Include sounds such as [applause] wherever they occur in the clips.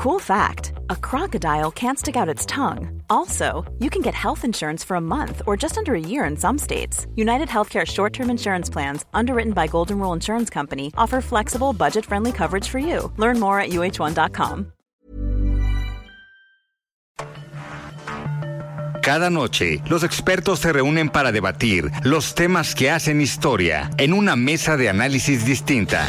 Cool fact a crocodile can't stick out its tongue. Also, you can get health insurance for a month or just under a year in some states. United Healthcare short term insurance plans, underwritten by Golden Rule Insurance Company, offer flexible, budget friendly coverage for you. Learn more at uh1.com. Cada noche, los expertos se reúnen para debatir los temas que hacen historia en una mesa de análisis distinta.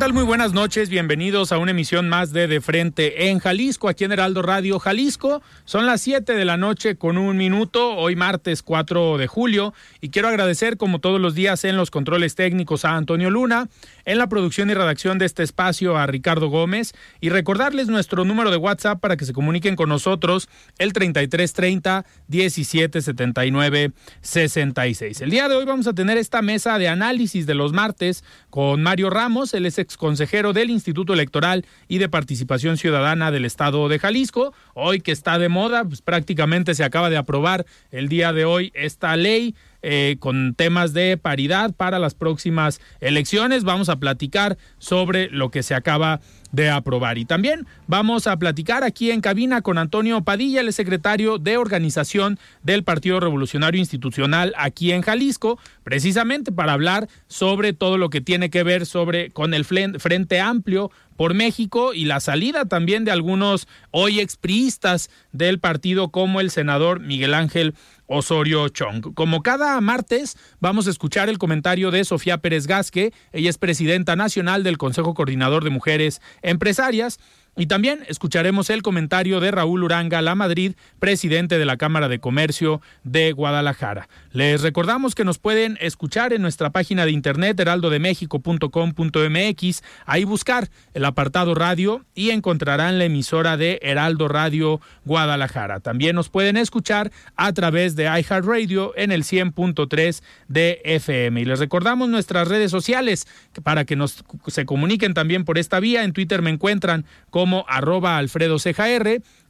Tal? Muy buenas noches. Bienvenidos a una emisión más de De Frente en Jalisco, aquí en Heraldo Radio Jalisco. Son las 7 de la noche con un minuto, hoy martes 4 de julio. Y quiero agradecer, como todos los días, en los controles técnicos a Antonio Luna, en la producción y redacción de este espacio a Ricardo Gómez. Y recordarles nuestro número de WhatsApp para que se comuniquen con nosotros, el 3330 1779 66. El día de hoy vamos a tener esta mesa de análisis de los martes con Mario Ramos, el es ex consejero del Instituto Electoral y de Participación Ciudadana del Estado de Jalisco. Hoy que está de moda, pues prácticamente se acaba de aprobar el día de hoy esta ley eh, con temas de paridad para las próximas elecciones. Vamos a platicar sobre lo que se acaba de aprobar. Y también vamos a platicar aquí en cabina con Antonio Padilla, el secretario de organización del Partido Revolucionario Institucional aquí en Jalisco, precisamente para hablar sobre todo lo que tiene que ver sobre con el Frente Amplio por México y la salida también de algunos hoy expriistas del partido como el senador Miguel Ángel Osorio Chong. Como cada martes, vamos a escuchar el comentario de Sofía Pérez Gasque. Ella es presidenta nacional del Consejo Coordinador de Mujeres Empresarias y también escucharemos el comentario de Raúl Uranga La Madrid, presidente de la Cámara de Comercio de Guadalajara. Les recordamos que nos pueden escuchar en nuestra página de internet heraldodemexico.com.mx, ahí buscar el apartado radio y encontrarán la emisora de Heraldo Radio Guadalajara. También nos pueden escuchar a través de iHeartRadio en el 100.3 de FM. Y les recordamos nuestras redes sociales para que nos se comuniquen también por esta vía. En Twitter me encuentran como arroba Alfredo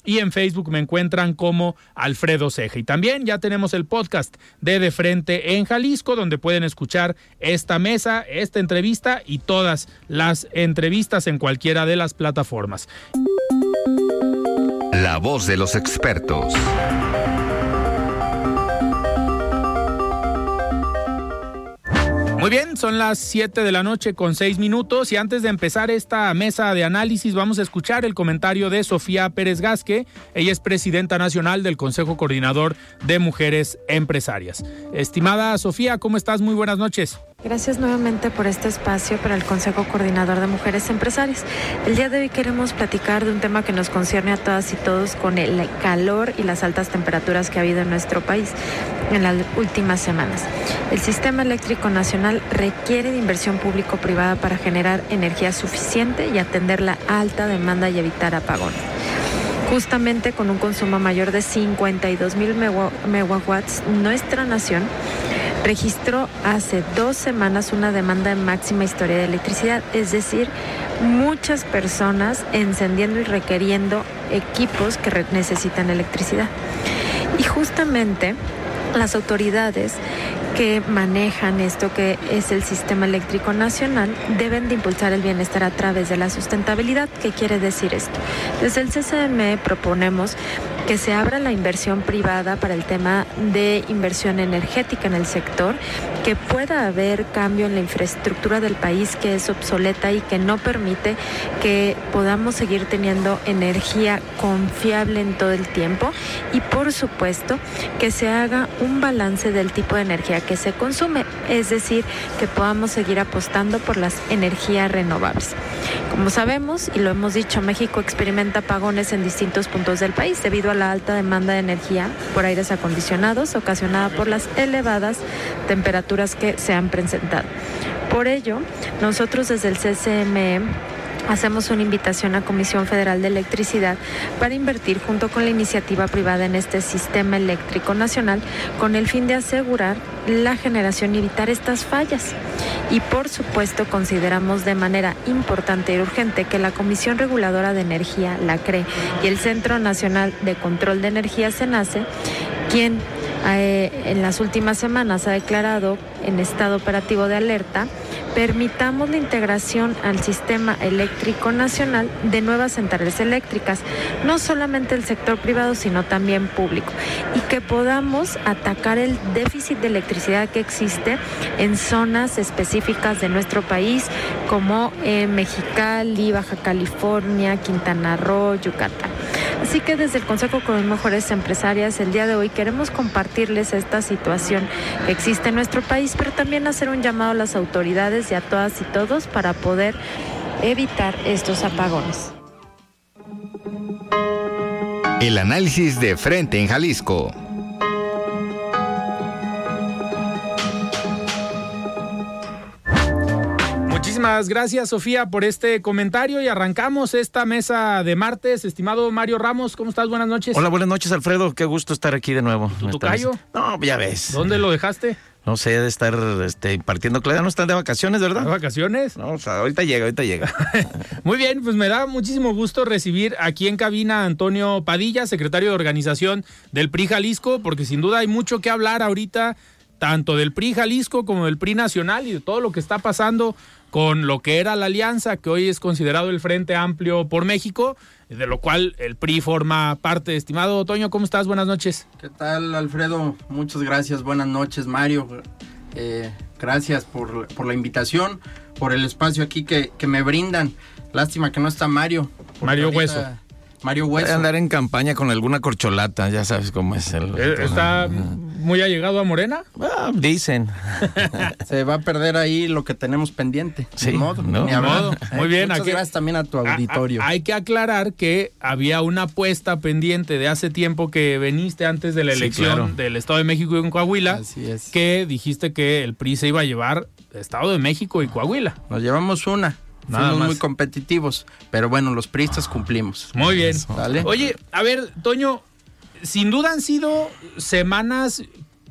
y en Facebook me encuentran como Alfredo Ceja. Y también ya tenemos el podcast de De Frente en Jalisco, donde pueden escuchar esta mesa, esta entrevista y todas las entrevistas en cualquiera de las plataformas. La voz de los expertos. Muy bien, son las 7 de la noche con 6 minutos y antes de empezar esta mesa de análisis vamos a escuchar el comentario de Sofía Pérez Gasque. Ella es presidenta nacional del Consejo Coordinador de Mujeres Empresarias. Estimada Sofía, ¿cómo estás? Muy buenas noches. Gracias nuevamente por este espacio para el Consejo Coordinador de Mujeres Empresarias. El día de hoy queremos platicar de un tema que nos concierne a todas y todos con el calor y las altas temperaturas que ha habido en nuestro país en las últimas semanas. El sistema eléctrico nacional requiere de inversión público-privada para generar energía suficiente y atender la alta demanda y evitar apagones justamente con un consumo mayor de 52 mil megawatts, nuestra nación registró hace dos semanas una demanda de máxima historia de electricidad, es decir, muchas personas encendiendo y requiriendo equipos que necesitan electricidad. Y justamente las autoridades que manejan esto que es el sistema eléctrico nacional deben de impulsar el bienestar a través de la sustentabilidad. ¿Qué quiere decir esto? Desde el CCM proponemos que se abra la inversión privada para el tema de inversión energética en el sector, que pueda haber cambio en la infraestructura del país que es obsoleta y que no permite que podamos seguir teniendo energía confiable en todo el tiempo y por supuesto que se haga un balance del tipo de energía que se consume, es decir, que podamos seguir apostando por las energías renovables. Como sabemos y lo hemos dicho, México experimenta apagones en distintos puntos del país debido a la alta demanda de energía por aires acondicionados ocasionada por las elevadas temperaturas que se han presentado. Por ello, nosotros desde el CCME hacemos una invitación a Comisión Federal de Electricidad para invertir junto con la iniciativa privada en este sistema eléctrico nacional con el fin de asegurar la generación y evitar estas fallas. Y por supuesto consideramos de manera importante y urgente que la Comisión Reguladora de Energía, la CRE, y el Centro Nacional de Control de Energía, SENACE, quien eh, en las últimas semanas ha declarado en estado operativo de alerta, permitamos la integración al sistema eléctrico nacional de nuevas centrales eléctricas, no solamente el sector privado, sino también público, y que podamos atacar el déficit de electricidad que existe en zonas específicas de nuestro país, como en Mexicali, Baja California, Quintana Roo, Yucatán. Así que desde el Consejo con Mejores Empresarias, el día de hoy queremos compartirles esta situación que existe en nuestro país, pero también hacer un llamado a las autoridades y a todas y todos para poder evitar estos apagones. El análisis de frente en Jalisco. Muchísimas gracias, Sofía, por este comentario y arrancamos esta mesa de martes. Estimado Mario Ramos, ¿cómo estás? Buenas noches. Hola, buenas noches, Alfredo. Qué gusto estar aquí de nuevo. ¿Tu tocayo? No, ya ves. ¿Dónde lo dejaste? No sé, de estar este, partiendo clase. No están de vacaciones, ¿verdad? ¿De vacaciones? No, o sea, ahorita llega, ahorita llega. [laughs] Muy bien, pues me da muchísimo gusto recibir aquí en cabina a Antonio Padilla, secretario de organización del PRI Jalisco, porque sin duda hay mucho que hablar ahorita, tanto del PRI Jalisco como del PRI Nacional y de todo lo que está pasando con lo que era la alianza, que hoy es considerado el Frente Amplio por México, de lo cual el PRI forma parte. Estimado Toño, ¿cómo estás? Buenas noches. ¿Qué tal, Alfredo? Muchas gracias. Buenas noches, Mario. Eh, gracias por, por, la invitación, por el espacio aquí que, que, me brindan. Lástima que no está Mario. Mario Hueso. Mario Hueso. andar en campaña con alguna corcholata, ya sabes cómo es el. Eh, ¿Está muy allegado a Morena? Ah, dicen. [laughs] Se va a perder ahí lo que tenemos pendiente. Sí, Ni modo. no, ni hablar. modo. Muy bien, Muchas aquí- gracias también a tu auditorio. Ah, ah, hay que aclarar que había una apuesta pendiente de hace tiempo que veniste antes de la Sí, elección claro. del Estado de México y en Coahuila, Así es. que dijiste que el PRI se iba a llevar Estado de México y Coahuila. Nos llevamos una. Nada Fuimos más. muy competitivos. Pero bueno, los priistas cumplimos. Muy bien. ¿Sale? Oye, a ver, Toño, sin duda han sido semanas,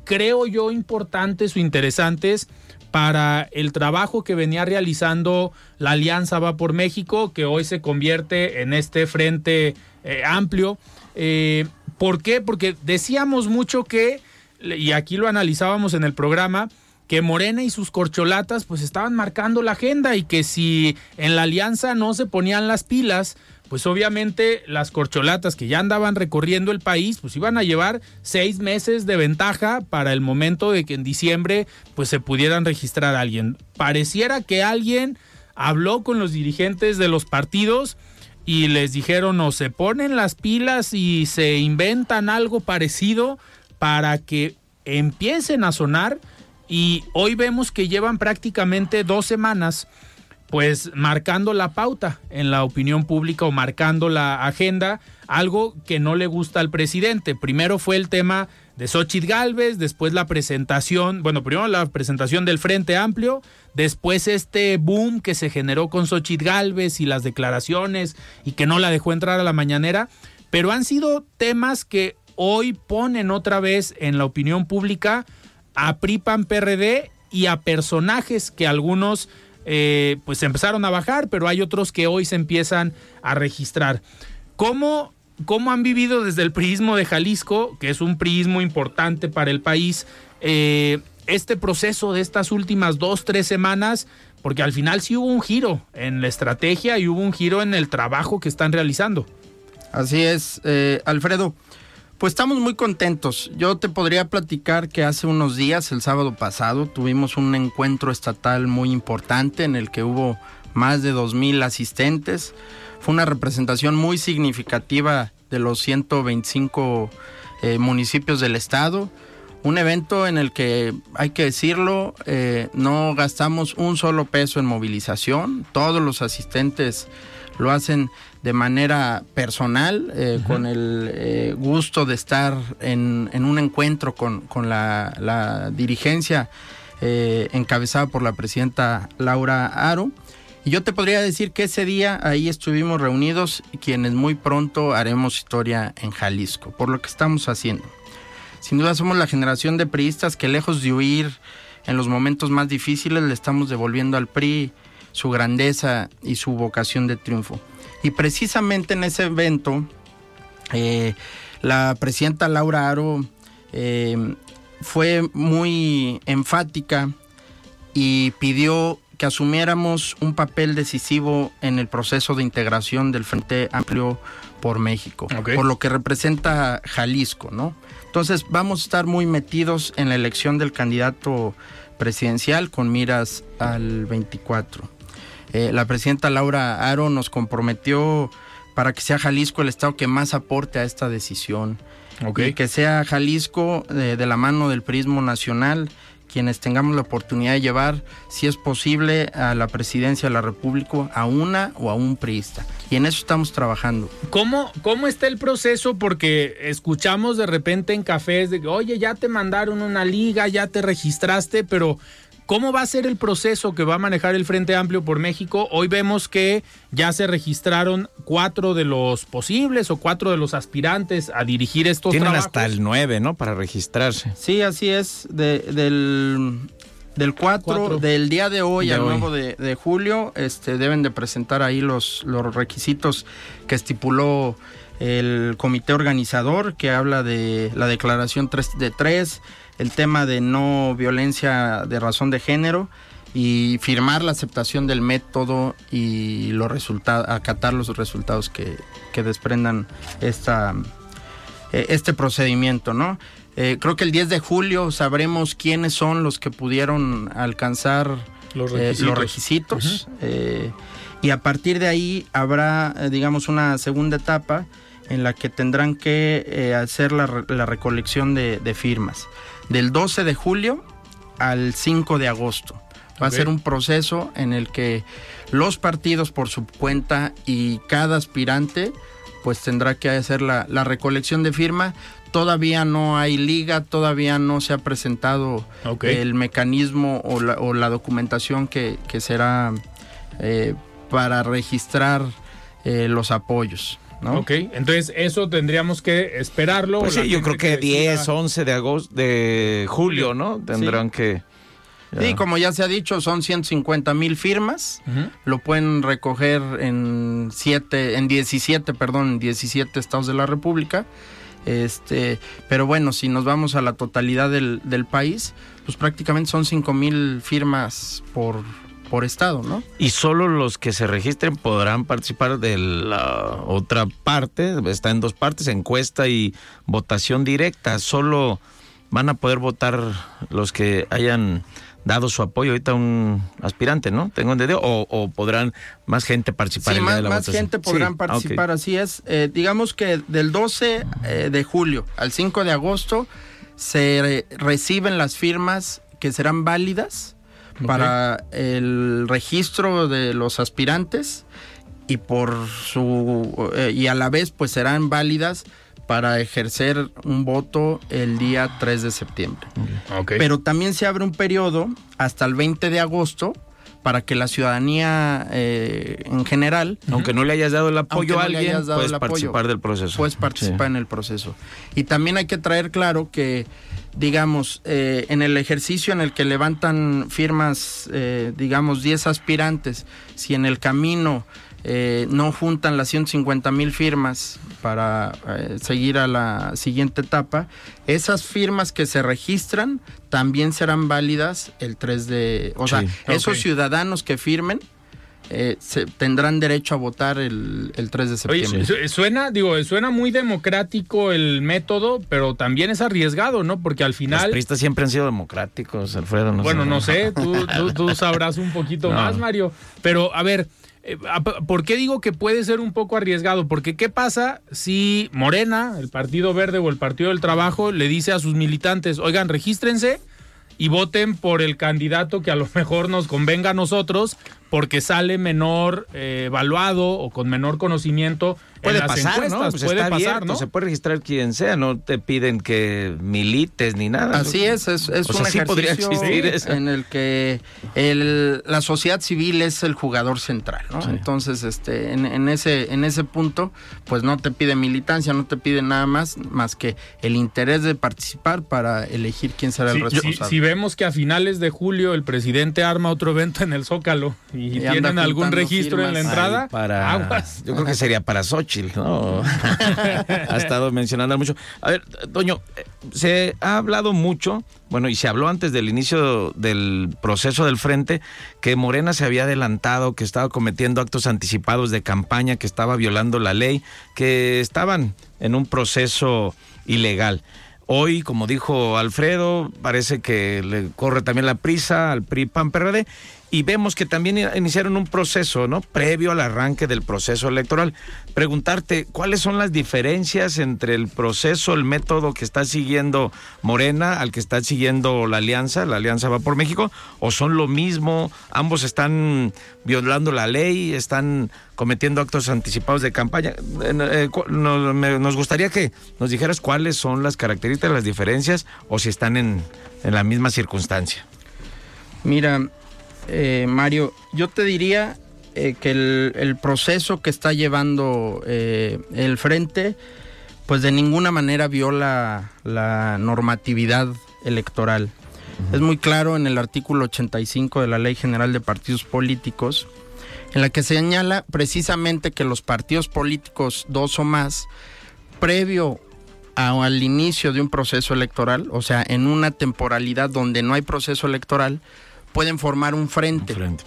creo yo, importantes o interesantes para el trabajo que venía realizando la Alianza Va por México, que hoy se convierte en este frente eh, amplio. Eh, ¿Por qué? Porque decíamos mucho que, y aquí lo analizábamos en el programa, que Morena y sus corcholatas pues estaban marcando la agenda y que si en la alianza no se ponían las pilas, pues obviamente las corcholatas que ya andaban recorriendo el país, pues iban a llevar seis meses de ventaja para el momento de que en diciembre pues se pudieran registrar a alguien. Pareciera que alguien habló con los dirigentes de los partidos y les dijeron o se ponen las pilas y se inventan algo parecido para que empiecen a sonar y hoy vemos que llevan prácticamente dos semanas pues marcando la pauta en la opinión pública o marcando la agenda, algo que no le gusta al presidente. Primero fue el tema de Xochitl Galvez, después la presentación, bueno, primero la presentación del Frente Amplio, después este boom que se generó con Xochitl Galvez y las declaraciones y que no la dejó entrar a la mañanera, pero han sido temas que hoy ponen otra vez en la opinión pública a PRIPAN PRD y a personajes que algunos eh, pues empezaron a bajar, pero hay otros que hoy se empiezan a registrar. ¿Cómo, cómo han vivido desde el priismo de Jalisco, que es un priismo importante para el país, eh, este proceso de estas últimas dos, tres semanas? Porque al final sí hubo un giro en la estrategia y hubo un giro en el trabajo que están realizando. Así es, eh, Alfredo. Pues estamos muy contentos. Yo te podría platicar que hace unos días, el sábado pasado, tuvimos un encuentro estatal muy importante en el que hubo más de 2.000 asistentes. Fue una representación muy significativa de los 125 eh, municipios del estado. Un evento en el que, hay que decirlo, eh, no gastamos un solo peso en movilización. Todos los asistentes lo hacen de manera personal, eh, con el eh, gusto de estar en, en un encuentro con, con la, la dirigencia eh, encabezada por la presidenta Laura Aro. Y yo te podría decir que ese día ahí estuvimos reunidos quienes muy pronto haremos historia en Jalisco, por lo que estamos haciendo. Sin duda somos la generación de priistas que lejos de huir en los momentos más difíciles le estamos devolviendo al PRI su grandeza y su vocación de triunfo. Y precisamente en ese evento, eh, la presidenta Laura Aro eh, fue muy enfática y pidió que asumiéramos un papel decisivo en el proceso de integración del Frente Amplio por México, por lo que representa Jalisco, ¿no? Entonces vamos a estar muy metidos en la elección del candidato presidencial con miras al 24. Eh, la presidenta Laura Aro nos comprometió para que sea Jalisco el estado que más aporte a esta decisión. Y que sea Jalisco eh, de la mano del Prismo Nacional quienes tengamos la oportunidad de llevar, si es posible, a la presidencia de la República a una o a un priista. Y en eso estamos trabajando. ¿Cómo, cómo está el proceso? Porque escuchamos de repente en cafés de que, oye, ya te mandaron una liga, ya te registraste, pero ¿Cómo va a ser el proceso que va a manejar el Frente Amplio por México? Hoy vemos que ya se registraron cuatro de los posibles o cuatro de los aspirantes a dirigir estos Tienen hasta el nueve, ¿no? Para registrarse. Sí, así es. del, del 4, del día de hoy al nuevo de, julio, este, deben de presentar ahí los, los requisitos que estipuló el comité organizador, que habla de la declaración 3 de 3 el tema de no violencia de razón de género y firmar la aceptación del método y los resultados, acatar los resultados que, desprendan esta, eh, este procedimiento, ¿no? Eh, creo que el 10 de julio sabremos quiénes son los que pudieron alcanzar los eh, requisitos, y a partir de ahí habrá, digamos, una segunda etapa en la que tendrán que hacer la, recolección de firmas del 12 de julio al 5 de agosto. Va a ser un proceso en el que los partidos por su cuenta y cada aspirante pues tendrá que hacer la, recolección de firma. Todavía no hay liga, todavía no se ha presentado el mecanismo o la, documentación que, será eh, para registrar eh, los apoyos. Ok, entonces eso tendríamos que esperarlo. Pues sí, yo creo que, 10, 11 de agosto, de julio, ¿no? Tendrán que... Sí, como ya se ha dicho, son 150 mil firmas. Lo pueden recoger en siete, en 17, perdón, en 17 estados de la República. Este, pero bueno, si nos vamos a la totalidad del, del país, pues prácticamente son 5 mil firmas por, por estado, ¿no? Y solo los que se registren podrán participar de la otra parte, está en dos partes, encuesta y votación directa. Solo van a poder votar los que hayan dado su apoyo ahorita a un aspirante, ¿no? Tengo entendido, o, o podrán más gente participar en más, la más gente podrán participar, así es. Eh, digamos que del 12 eh, de julio al 5 de agosto se reciben las firmas que serán válidas para el registro de los aspirantes y por su eh, y a la vez pues serán válidas para ejercer un voto el día 3 de septiembre. Pero también se abre un periodo hasta el 20 de agosto para que la ciudadanía eh, en general, aunque no le hayas dado el apoyo a alguien, puedes participar del proceso. Puedes participar en el proceso. Y también hay que traer claro que digamos, eh, en el ejercicio en el que levantan firmas, eh, digamos, 10 aspirantes, si en el camino eh, no juntan las 150 mil firmas para seguir a la siguiente etapa, esas firmas que se registran también serán válidas el 3 de... O sea, esos ciudadanos que firmen eh, se, tendrán derecho a votar el, 3 de septiembre. Oye, suena, digo, suena muy democrático el método, pero también es arriesgado, ¿no? Porque al final... Los pristas siempre han sido democráticos, Alfredo. bueno, no sé, [laughs] tú, sabrás un poquito más, Mario. Pero, a ver, eh, ¿por qué digo que puede ser un poco arriesgado? Porque ¿qué pasa si Morena, el Partido Verde o el Partido del Trabajo, le dice a sus militantes, oigan, regístrense y voten por el candidato que a lo mejor nos convenga a nosotros porque sale menor eh, evaluado o con menor conocimiento puede en las pasar, encuestas. ¿no? Pues puede pasar, abierto, ¿no? Se puede registrar quien sea, no te piden que milites ni nada. Así es, es, es O un sea, sí podría ejercicio existir en el que el- la sociedad civil es el jugador central, ¿no? Sí. Entonces, este, en, en ese, en ese punto, pues no te pide militancia, no te pide nada más, más que el interés de participar para elegir quién será el si, responsable. si vemos que a finales de julio el presidente arma otro evento en el Zócalo y, Y tienen algún registro en la entrada, para, aguas. Yo creo que sería para Xochitl, ¿no? [laughs] ha estado mencionando mucho. A ver, Toño, eh, se ha hablado mucho, bueno, y se habló antes del inicio del proceso del frente, que Morena se había adelantado, que estaba cometiendo actos anticipados de campaña, que estaba violando la ley, que estaban en un proceso ilegal. Hoy, como dijo Alfredo, parece que le corre también la prisa al PRI PAN PRD y vemos que también iniciaron un proceso, ¿no? Previo al arranque del proceso electoral. Preguntarte, ¿cuáles son las diferencias entre el proceso, el método que está siguiendo Morena al que está siguiendo la Alianza, la Alianza va por México, o son lo mismo, ambos están violando la ley, están cometiendo actos anticipados de campaña? Eh, me- nos gustaría que nos dijeras cuáles son las características, las diferencias, o si están en, en la misma circunstancia. Mira, eh, Mario, yo te diría eh, que el, el proceso que está llevando eh, el frente, pues de ninguna manera viola la normatividad electoral. Es muy claro en el artículo 85 de la Ley General de Partidos Políticos, en la que señala precisamente que los partidos políticos, dos o más, previo a- al inicio de un proceso electoral, o sea, en una temporalidad donde no hay proceso electoral, pueden formar un frente Frente.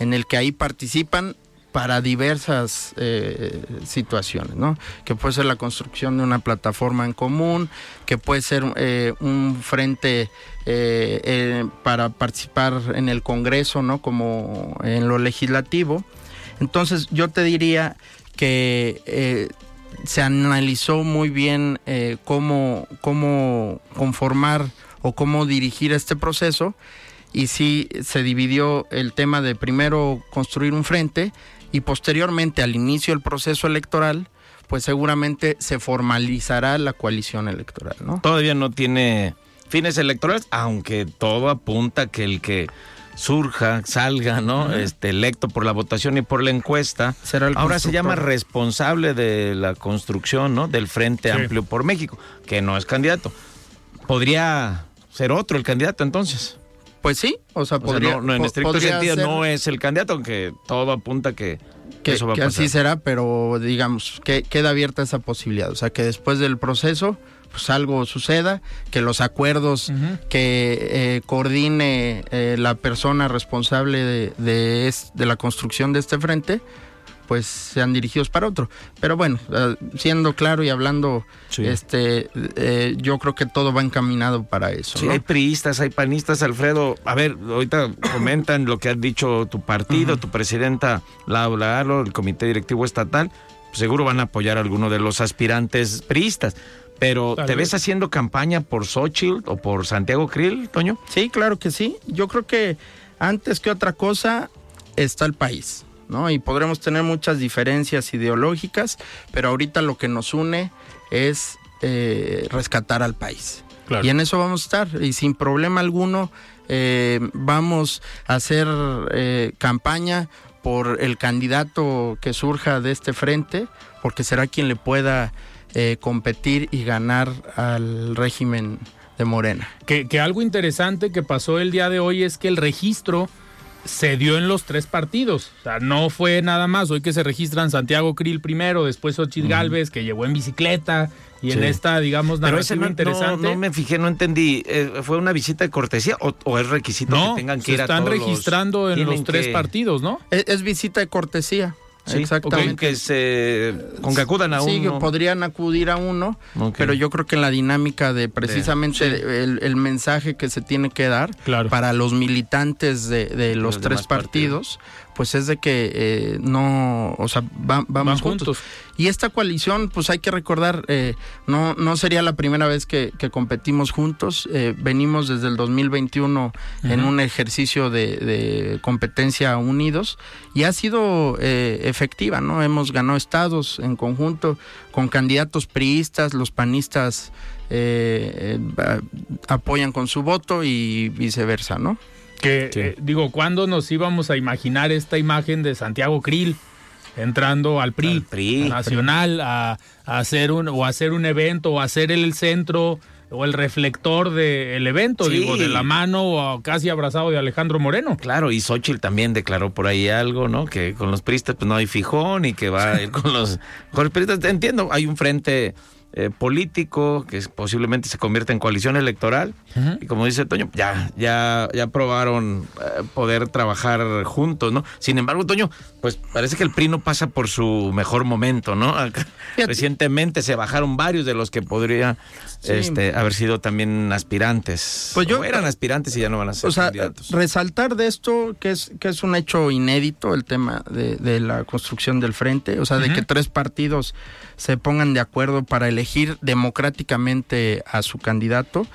en el que ahí participan para diversas eh, situaciones, ¿no? Que puede ser la construcción de una plataforma en común, que puede ser eh, un frente eh, para participar en el Congreso, ¿no? Como en lo legislativo. Entonces yo te diría que se analizó muy bien cómo, cómo conformar o cómo dirigir este proceso y sí se dividió el tema de primero construir un frente y posteriormente al inicio del proceso electoral pues seguramente se formalizará la coalición electoral, ¿no? Todavía no tiene fines electorales, aunque todo apunta que el que surja, salga, ¿no? Este electo por la votación y por la encuesta, Será el ahora se llama responsable de la construcción, ¿no? Del Frente Sí. Amplio por México, que no es candidato. Podría ser otro el candidato entonces. Pues sí, o sea, O sea, podría, no, no, en estricto podría sentido ser no es el candidato, aunque todo apunta que, que, eso va a que pasar. así será, pero digamos que queda abierta esa posibilidad, o sea, que después del proceso pues algo suceda, que los acuerdos que eh, coordine eh, la persona responsable de, de, es- de la construcción de este frente, pues sean dirigidos para otro. Pero bueno, eh, siendo claro y hablando, Sí. este, eh, yo creo que todo va encaminado para eso. Sí, ¿no? hay priistas, hay panistas, Alfredo. A ver, ahorita comentan lo que ha dicho tu partido, tu presidenta Laura Aro, el comité directivo estatal. Seguro van a apoyar a alguno de los aspirantes priistas. Pero, Tal ¿te vez. ves haciendo campaña por Xochitl o por Santiago Krill, Toño? Sí, claro que sí. Yo creo que antes que otra cosa está el país, ¿no? Y podremos tener muchas diferencias ideológicas, pero ahorita lo que nos une es eh, rescatar al país. Claro. Y en eso vamos a estar. Y sin problema alguno eh, vamos a hacer eh, campaña por el candidato que surja de este frente, porque será quien le pueda competir y ganar al régimen de Morena. Que, que algo interesante que pasó el día de hoy es que el registro se dio en los tres partidos. O sea, no fue nada más. Hoy que se registran Santiago Krill primero, después Ochil Galvez, que llegó en bicicleta, y en Sí. esta, digamos, Pero ese narrativa no, interesante. no, no me fijé, no entendí. Eh, ¿Fue una visita de cortesía o, o es requisito No, que tengan que se ir a están todos los- registrando en los tres que- partidos, ¿no? Es, es visita de cortesía. Exactamente. Que se, con que acudan a sí, uno. Sí, podrían acudir a uno, pero yo creo que en la dinámica de precisamente el, el mensaje que se tiene que dar Claro. para los militantes de, de los, los tres partidos, pues es de que eh, no, o sea, va- vamos juntos. juntos. Y esta coalición, pues hay que recordar, eh, no, no sería la primera vez que, que competimos juntos. eh, venimos desde el 2021 en un ejercicio de, de competencia unidos y ha sido eh, efectiva, ¿no? Hemos ganado estados en conjunto con candidatos priistas, los panistas eh, eh, apoyan con su voto y viceversa, ¿no? Que, Sí. eh, digo, ¿cuándo nos íbamos a imaginar esta imagen de Santiago Krill entrando al PRI, Al PRI. nacional a, a hacer un o hacer un evento o a ser el centro o el reflector del evento, Sí. digo, de la mano o casi abrazado de Alejandro Moreno? Claro, y Xochitl también declaró por ahí algo, ¿no? Que con los priistas pues no hay fijón y que va a ir con los, con los priistas. Entiendo, hay un frente eh, político que posiblemente se convierta en coalición electoral. Y como dice Toño, ya, ya, ya probaron eh, poder trabajar juntos, ¿no? Sin embargo, Toño, pues parece que el PRI no pasa por su mejor momento, ¿no? Recientemente se bajaron varios de los que podría Sí. este, haber sido también aspirantes. Pues yo- O eran aspirantes y ya no van a ser O sea, candidatos. resaltar de esto que es, que es un hecho inédito el tema de, de la construcción del frente, o sea, de que tres partidos se pongan de acuerdo para elegir democráticamente a su candidato,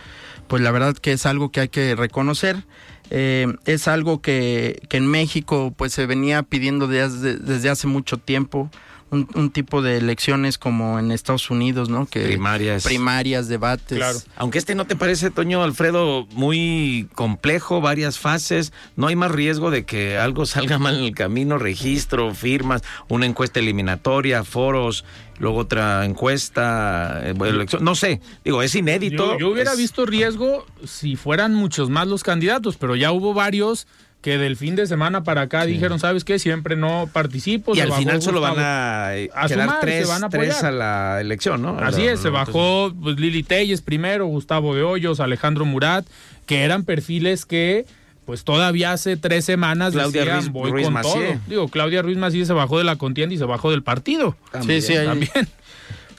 pues la verdad que es algo que hay que reconocer. Eh, es algo que, que en México pues se venía pidiendo desde, desde hace mucho tiempo. Un, un tipo de elecciones como en Estados Unidos, ¿no? Que Primarias. primarias, debates. Claro. Aunque este no te parece, Toño Alfredo, muy complejo, varias fases, no hay más riesgo de que algo salga mal en el camino, registro, firmas, una encuesta eliminatoria, foros, luego otra encuesta, eh, bueno, elección, no sé, digo, es inédito. Yo, yo hubiera es- visto riesgo si fueran muchos más los candidatos, pero ya hubo varios que del fin de semana para acá dijeron, ¿sabes qué? Siempre no participo. Y se al bajó final solo van Gustavo". a, eh, A quedar sumar, se tres, van a tres apoyar. a la elección, ¿no? Así es, se bajó pues, Lili Telles primero, Gustavo de Hoyos, Alejandro Murat, que eran perfiles que pues todavía hace tres semanas Claudia decían, Ruiz- voy Ruiz con todo. Digo, Claudia Ruiz Massieu se bajó de la contienda y se bajó del partido. Sí, sí, ahí- También.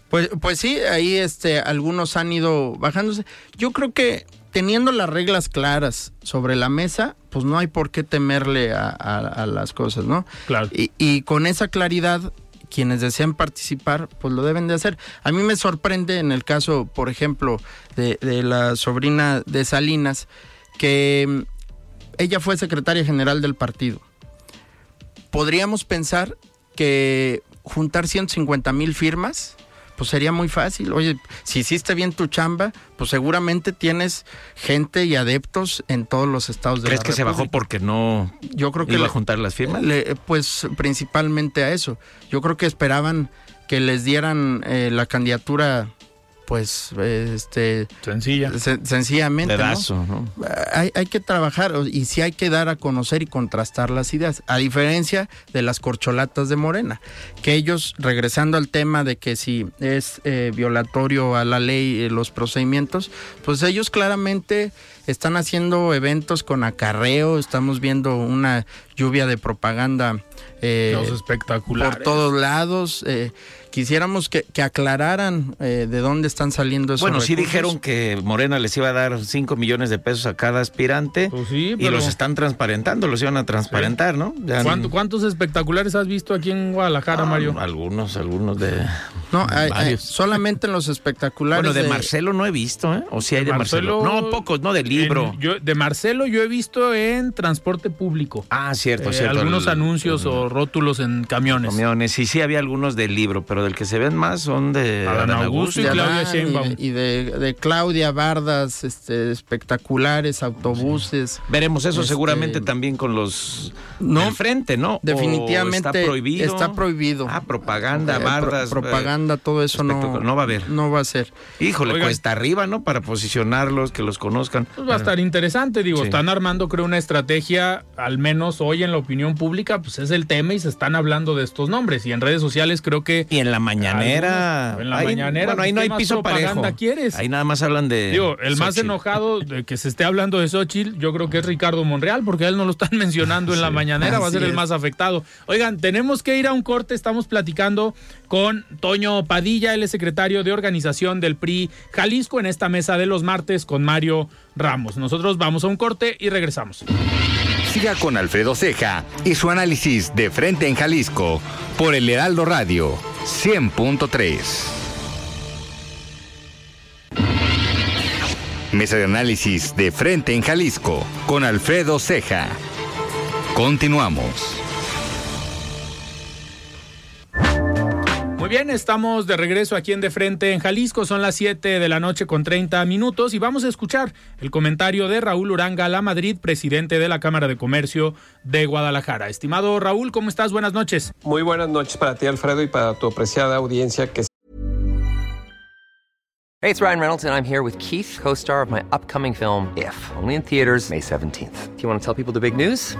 Pues, pues sí, ahí este, algunos han ido bajándose. Yo creo que teniendo las reglas claras sobre la mesa, pues no hay por qué temerle a, a- a las cosas, ¿no? Claro. Y, y con esa claridad, quienes desean participar, pues lo deben de hacer. A mí me sorprende en el caso, por ejemplo, de, de la sobrina de Salinas, que mm, ella fue secretaria general del partido. Podríamos pensar que juntar 150 mil firmas, pues sería muy fácil. Oye, si hiciste bien tu chamba, pues seguramente tienes gente y adeptos en todos los estados de ¿Crees la que se bajó porque no Yo creo que iba le- a juntar las firmas? le- pues principalmente a eso. Yo creo que esperaban que les dieran eh, la candidatura, pues, eh, este, Sencilla. se- sencillamente. ¿no? Dedazo, ¿no? Hay, hay que trabajar y sí hay que dar a conocer y contrastar las ideas, a diferencia de las corcholatas de Morena, que ellos, regresando al tema de que si es eh, violatorio a la ley eh, los procedimientos, pues ellos claramente están haciendo eventos con acarreo, estamos viendo una lluvia de propaganda eh, Los espectaculares. por todos lados. Quisiéramos que, que aclararan eh, de dónde están saliendo esos Bueno, sí recursos. dijeron que Morena les iba a dar 5 millones de pesos a cada aspirante Pues sí, y los están transparentando, los iban a transparentar, ¿no? Ya ¿Cuánto- no- ¿Cuántos espectaculares has visto aquí en Guadalajara, Ah, Mario? Algunos, algunos de... No, hay- solamente en los espectaculares. Bueno, de Marcelo no he visto, ¿eh? O sí hay de Marcelo. No, pocos, no, de libro. En- yo- de Marcelo yo he visto en transporte público. Ah, cierto, Eh, cierto. algunos el- anuncios o rótulos en camiones. Camiones, sí, sí había algunos del libro, pero del que se ven más son de Adán Adán Augusto Augusto. y de Claudia Sheinbaum. y de, y de- de Claudia Bardas, este, espectaculares, autobuses. Veremos eso Este- seguramente también con los No, del frente, ¿no? O definitivamente está prohibido. está prohibido. Ah, propaganda, Eh, pro- bardas. propaganda propaganda, todo eso no, no va a haber. No va a ser. Híjole, cuesta arriba, ¿no? Para posicionarlos, que los conozcan. Pues va a estar interesante, digo, están armando creo una estrategia, al menos hoy en la opinión pública, pues es el tema y se están hablando de estos nombres y en redes sociales creo que y en la mañanera, en la mañanera, bueno, ahí no hay piso parejo. quieres? Ahí nada más hablan de Digo, el más enojado de que se esté hablando de Xochitl, yo creo que es Ricardo Monreal, porque él no lo están [laughs] mencionando en la mañanera, va a ser el más afectado. Oigan, tenemos que ir a un corte, estamos platicando con Toño Padilla, el secretario de organización del PRI Jalisco, en esta mesa de los martes con Mario Ramos. Nosotros vamos a un corte y regresamos. Siga con Alfredo Ceja y su análisis de frente en Jalisco por el Heraldo Radio 100.3. Mesa de análisis de frente en Jalisco con Alfredo Ceja. Continuamos. Muy bien, estamos de regreso aquí en De Frente en Jalisco. Son las 7 de la noche con 30 minutos y vamos a escuchar el comentario de Raúl Uranga La Madrid, presidente de la Cámara de Comercio de Guadalajara. Estimado Raúl, ¿cómo estás? Buenas noches. Muy buenas noches para ti, Alfredo, y para tu apreciada audiencia que Hey, it's Ryan Reynolds and I'm here with Keith, co-star of my upcoming film If, only in theaters May 17th. Do you want to tell people the big news?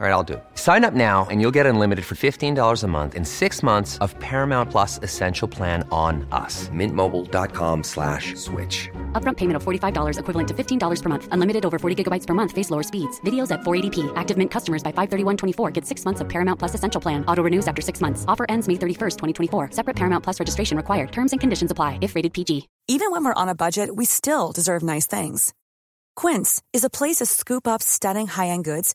All right, I'll do it. Sign up now and you'll get unlimited for $15 a month in six months of Paramount Plus Essential Plan on us. Mintmobile.com slash switch. Upfront payment of $45 equivalent to $15 per month. Unlimited over 40 gigabytes per month. Face lower speeds. Videos at 480p. Active Mint customers by 531.24 get six months of Paramount Plus Essential Plan. Auto renews after six months. Offer ends May 31st, 2024. Separate Paramount Plus registration required. Terms and conditions apply if rated PG. Even when we're on a budget, we still deserve nice things. Quince is a place to scoop up stunning high-end goods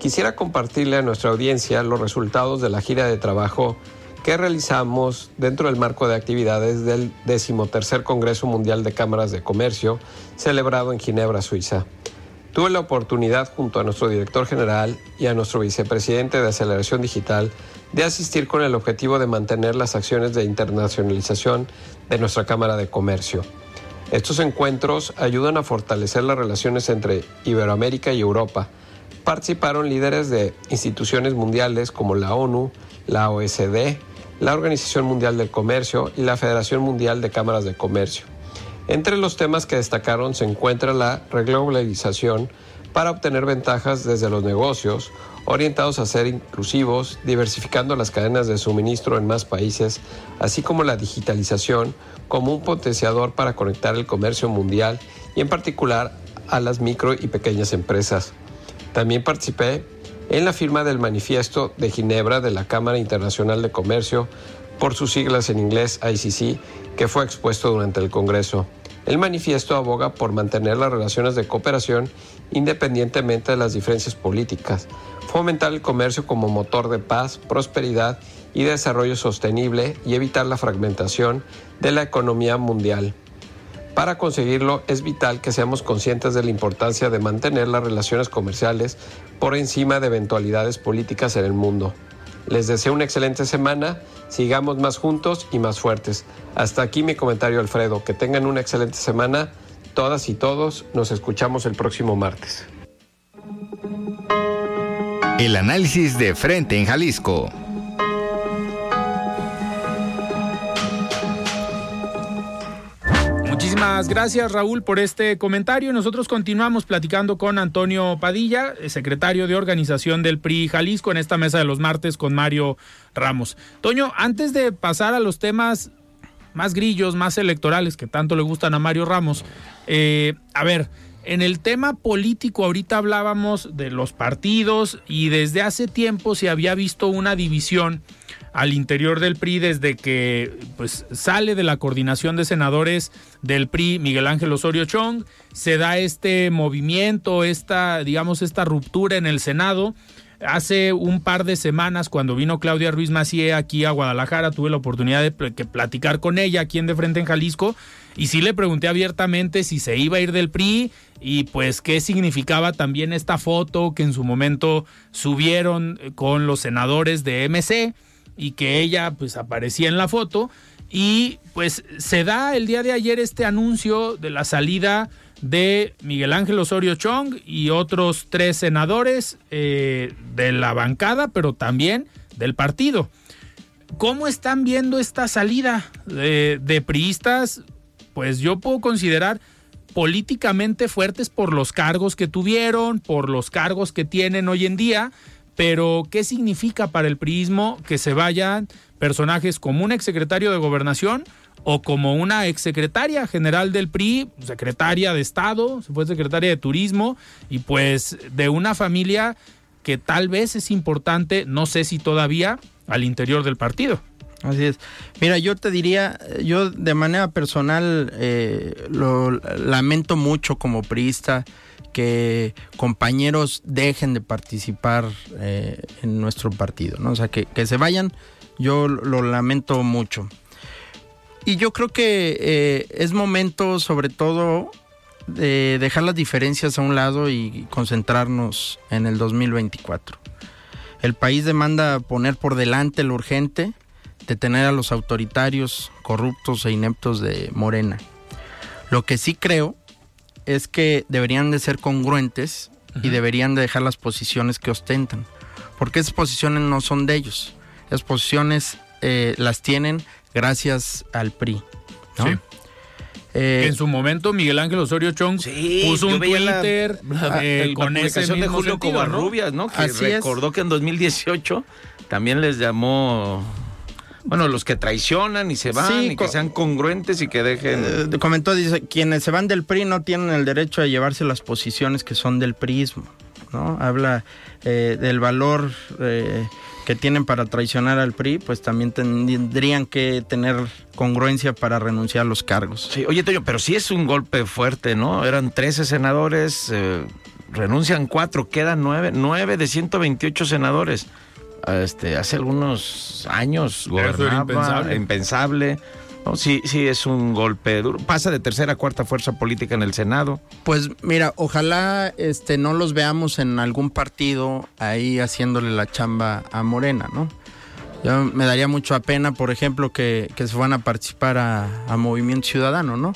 Quisiera compartirle a nuestra audiencia los resultados de la gira de trabajo que realizamos dentro del marco de actividades del 13 Congreso Mundial de Cámaras de Comercio celebrado en Ginebra, Suiza. Tuve la oportunidad junto a nuestro director general y a nuestro vicepresidente de Aceleración Digital de asistir con el objetivo de mantener las acciones de internacionalización de nuestra Cámara de Comercio. Estos encuentros ayudan a fortalecer las relaciones entre Iberoamérica y Europa, participaron líderes de instituciones mundiales como la ONU, la OSD, la Organización Mundial del Comercio y la Federación Mundial de Cámaras de Comercio. Entre los temas que destacaron se encuentra la reglobalización para obtener ventajas desde los negocios, orientados a ser inclusivos, diversificando las cadenas de suministro en más países, así como la digitalización como un potenciador para conectar el comercio mundial y en particular a las micro y pequeñas empresas. También participé en la firma del manifiesto de Ginebra de la Cámara Internacional de Comercio, por sus siglas en inglés ICC, que fue expuesto durante el Congreso. El manifiesto aboga por mantener las relaciones de cooperación independientemente de las diferencias políticas, fomentar el comercio como motor de paz, prosperidad y desarrollo sostenible y evitar la fragmentación de la economía mundial. Para conseguirlo es vital que seamos conscientes de la importancia de mantener las relaciones comerciales por encima de eventualidades políticas en el mundo. Les deseo una excelente semana, sigamos más juntos y más fuertes. Hasta aquí mi comentario Alfredo, que tengan una excelente semana, todas y todos, nos escuchamos el próximo martes. El análisis de frente en Jalisco. Muchísimas gracias Raúl por este comentario. Nosotros continuamos platicando con Antonio Padilla, secretario de organización del PRI Jalisco, en esta mesa de los martes con Mario Ramos. Toño, antes de pasar a los temas más grillos, más electorales que tanto le gustan a Mario Ramos, eh, a ver, en el tema político ahorita hablábamos de los partidos y desde hace tiempo se había visto una división al interior del PRI desde que pues sale de la coordinación de senadores del PRI Miguel Ángel Osorio Chong, se da este movimiento, esta digamos esta ruptura en el Senado. Hace un par de semanas, cuando vino Claudia Ruiz Macié aquí a Guadalajara, tuve la oportunidad de platicar con ella aquí en De Frente en Jalisco y sí le pregunté abiertamente si se iba a ir del PRI y pues qué significaba también esta foto que en su momento subieron con los senadores de MC y que ella pues aparecía en la foto y pues se da el día de ayer este anuncio de la salida de Miguel Ángel Osorio Chong y otros tres senadores eh, de la bancada, pero también del partido. ¿Cómo están viendo esta salida de, de priistas? Pues yo puedo considerar políticamente fuertes por los cargos que tuvieron, por los cargos que tienen hoy en día, pero ¿qué significa para el priismo que se vayan personajes como un exsecretario de gobernación o como una exsecretaria general del PRI, secretaria de Estado, se fue secretaria de Turismo y pues de una familia que tal vez es importante, no sé si todavía, al interior del partido. Así es. Mira, yo te diría, yo de manera personal eh, lo lamento mucho como priista que compañeros dejen de participar eh, en nuestro partido, ¿no? O sea, que, que se vayan yo lo lamento mucho. Y yo creo que eh, es momento, sobre todo, de dejar las diferencias a un lado y concentrarnos en el 2024. El país demanda poner por delante lo urgente, detener a los autoritarios, corruptos e ineptos de Morena. Lo que sí creo es que deberían de ser congruentes y deberían de dejar las posiciones que ostentan, porque esas posiciones no son de ellos. Las posiciones eh, las tienen gracias al PRI. ¿no? Sí. Eh, en su momento Miguel Ángel Osorio Chong puso un Twitter [laughs] la, eh, con ese mismo de Julio sentido, Covarrubias, ¿no? Que Así recordó es. que en 2018 también les llamó bueno, los que traicionan y se van sí, y que sean congruentes y que dejen. Eh, comentó, dice, quienes se van del PRI no tienen el derecho a llevarse las posiciones que son del PRIismo, ¿no? Habla eh, del valor eh, que tienen para traicionar al PRI, pues también tendrían que tener congruencia para renunciar a los cargos. Sí, oye, Toño, pero sí es un golpe fuerte, ¿no? Eran 13 senadores, eh, renuncian cuatro, quedan nueve, nueve de 128 senadores. Este, hace algunos años gobernaba, impensable. impensable. No, sí, sí, es un golpe duro. Pasa de tercera a cuarta fuerza política en el Senado. Pues mira, ojalá este, no los veamos en algún partido ahí haciéndole la chamba a Morena, ¿no? Yo me daría mucha pena, por ejemplo, que, que se van a participar a, a, Movimiento Ciudadano, ¿no?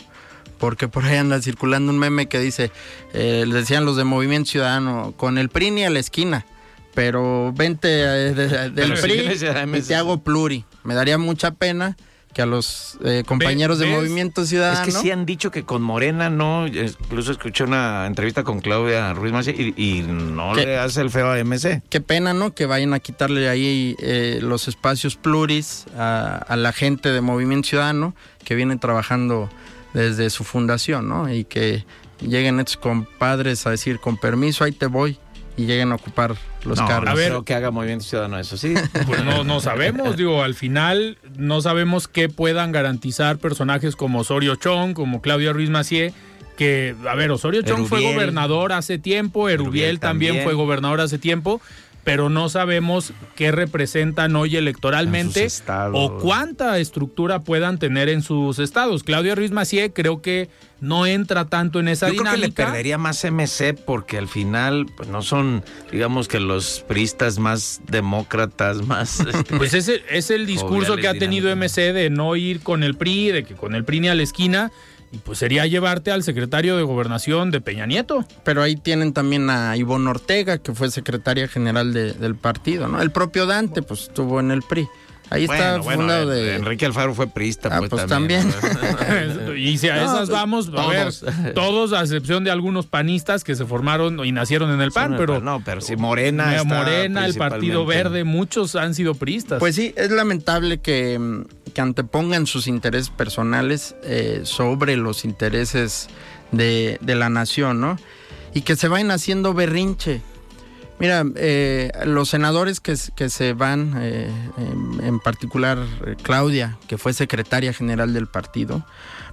Porque por ahí anda circulando un meme que dice, eh, decían los de Movimiento Ciudadano, con el PRI ni a la esquina, pero vente eh, de, de, del PRI y te hago pluri. Me daría mucha pena que a los eh, compañeros ¿Ves? de Movimiento Ciudadano. Es que sí han dicho que con Morena no, incluso escuché una entrevista con Claudia Ruiz Macié y, y, no le hace el feo a MC. Qué pena, ¿no? Que vayan a quitarle ahí eh, los espacios pluris a, a, la gente de Movimiento Ciudadano que viene trabajando desde su fundación, ¿no? Y que lleguen estos compadres a decir, con permiso, ahí te voy y lleguen a ocupar los no, cargos. A ver, que haga Movimiento Ciudadano eso, sí. [laughs] Pues no, no sabemos, digo, al final no sabemos qué puedan garantizar personajes como Osorio Chong, como Claudia Ruiz Macié, que, a ver, Osorio Chong fue gobernador hace tiempo, Erubiel, también, también fue gobernador hace tiempo, pero no sabemos qué representan hoy electoralmente o cuánta estructura puedan tener en sus estados. Claudia Ruiz Macié creo que no entra tanto en esa Yo dinámica. Creo que le perdería más MC porque al final pues, no son, digamos que los pristas más demócratas, más... [laughs] Este, pues ese es el discurso que ha tenido MC de no ir con el PRI, de que con el PRI ni a la esquina. Y pues sería llevarte al secretario de gobernación de Peña Nieto. Pero ahí tienen también a Ivonne Ortega, que fue secretaria general de, del partido, ¿no? El propio Dante, pues estuvo en el PRI. Ahí bueno, está bueno, fundado de. Enrique Alfaro fue priista, ah, pues, pues también. también. [laughs] [laughs] y si a no, esas vamos, a todos. ver, [laughs] todos, a excepción de algunos panistas que se formaron y nacieron en el PAN, pero. No, pero si Morena. Está Morena, el Partido Verde, muchos han sido priistas. Pues sí, es lamentable que, que antepongan sus intereses personales eh, sobre los intereses de, de la nación, ¿no? Y que se vayan haciendo berrinche. Mira, eh, los senadores que, se van, eh, en, particular eh, Claudia, que fue secretaria general del partido,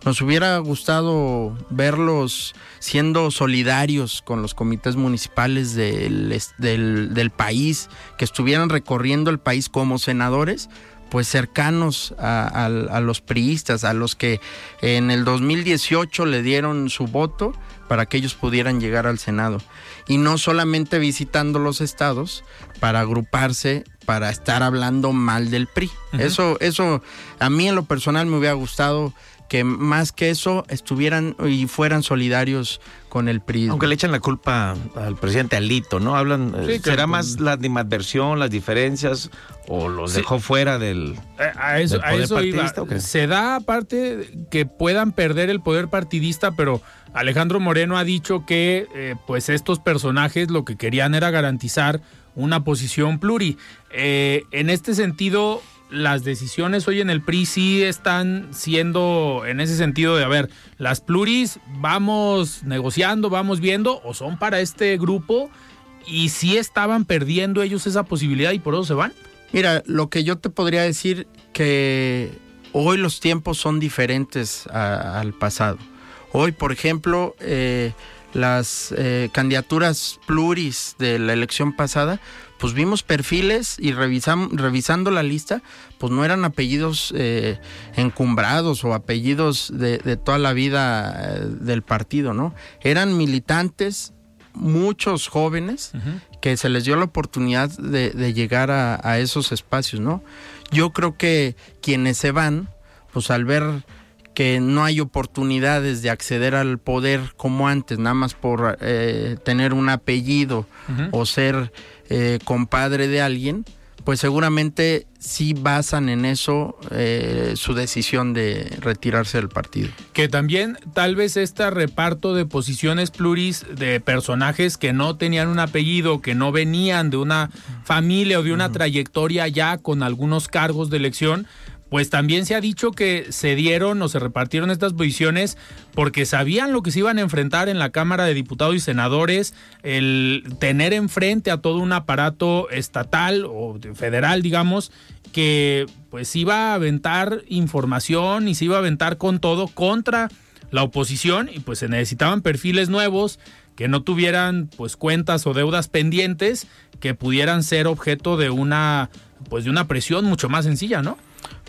Nos hubiera gustado verlos siendo solidarios con los comités municipales del, país, que estuvieran recorriendo el país como senadores, pues cercanos a, los priistas, a los que en el 2018 le dieron su voto para que ellos pudieran llegar al Senado. Y no solamente visitando los estados para agruparse, para estar hablando mal del PRI. Eso, eso a mí en lo personal me hubiera gustado que más que eso estuvieran y fueran solidarios con el PRI. Aunque le echan la culpa al presidente Alito, ¿no? Hablan, eh, ¿será más la animadversión, las diferencias o los dejó fuera del, eh, a eso, a eso iba. Se da aparte que puedan perder el poder partidista, pero Alejandro Moreno ha dicho que eh, pues estos personajes lo que querían era garantizar una posición pluri. en este sentido, las decisiones hoy en el PRI sí están siendo en ese sentido de, a ver, las pluris vamos negociando, vamos viendo, o son para este grupo y sí estaban perdiendo ellos esa posibilidad y por eso se van. Mira, lo que yo te podría decir que hoy los tiempos son diferentes al pasado. Hoy, por ejemplo, eh, las eh, candidaturas pluris de la elección pasada pues vimos perfiles y revisando la lista, pues no eran apellidos eh, encumbrados o apellidos de, toda la vida del partido, ¿no? Eran militantes, muchos jóvenes, que se les dio la oportunidad de, llegar a, a, esos espacios, ¿no? Yo creo que quienes se van, pues al ver que no hay oportunidades de acceder al poder como antes, nada más por eh, tener un apellido o ser eh, compadre de alguien, pues seguramente sí basan en eso eh, su decisión de retirarse del partido. Que también tal vez este reparto de posiciones pluris de personajes que no tenían un apellido, que no venían de una familia o de una trayectoria ya con algunos cargos de elección, pues también se ha dicho que se dieron o se repartieron estas posiciones porque sabían lo que se iban a enfrentar en la Cámara de Diputados y Senadores, el tener enfrente a todo un aparato estatal o federal, digamos, que pues iba a aventar información y se iba a aventar con todo contra la oposición y pues se necesitaban perfiles nuevos que no tuvieran pues cuentas o deudas pendientes que pudieran ser objeto de una pues de una presión mucho más sencilla, ¿no?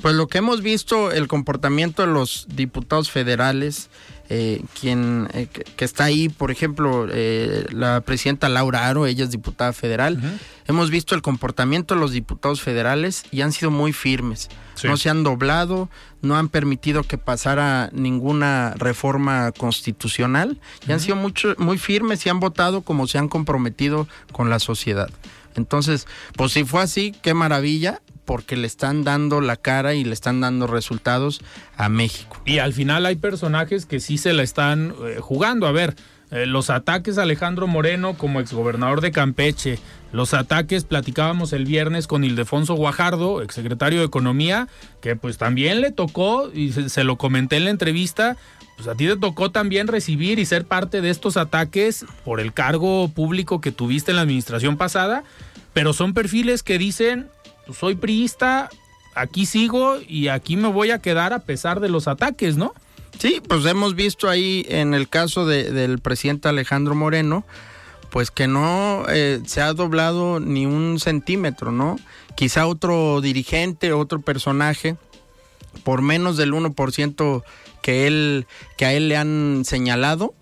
Pues lo que hemos visto, el comportamiento de los diputados federales, eh, quien eh, que está ahí, por ejemplo, eh, la presidenta Laura Aro, ella es diputada federal. Hemos visto el comportamiento de los diputados federales y han sido muy firmes. No se han doblado, no han permitido que pasara ninguna reforma constitucional y han sido mucho, muy firmes y han votado como se han comprometido con la sociedad. Entonces, pues si fue así, qué maravilla porque le están dando la cara y le están dando resultados a México. Y al final hay personajes que sí se la están eh, jugando. A ver, eh, los ataques a Alejandro Moreno como exgobernador de Campeche, los ataques platicábamos el viernes con Ildefonso Guajardo, exsecretario de Economía, que pues también le tocó, y se, lo comenté en la entrevista, pues a ti te tocó también recibir y ser parte de estos ataques por el cargo público que tuviste en la administración pasada, pero son perfiles que dicen pues, soy priista, aquí sigo y aquí me voy a quedar a pesar de los ataques, ¿no? Sí, pues hemos visto ahí en el caso del presidente Alejandro Moreno, pues que no eh, se ha doblado ni un centímetro, ¿no? Quizá otro dirigente, otro personaje, por menos del 1% que él, que a él le han señalado,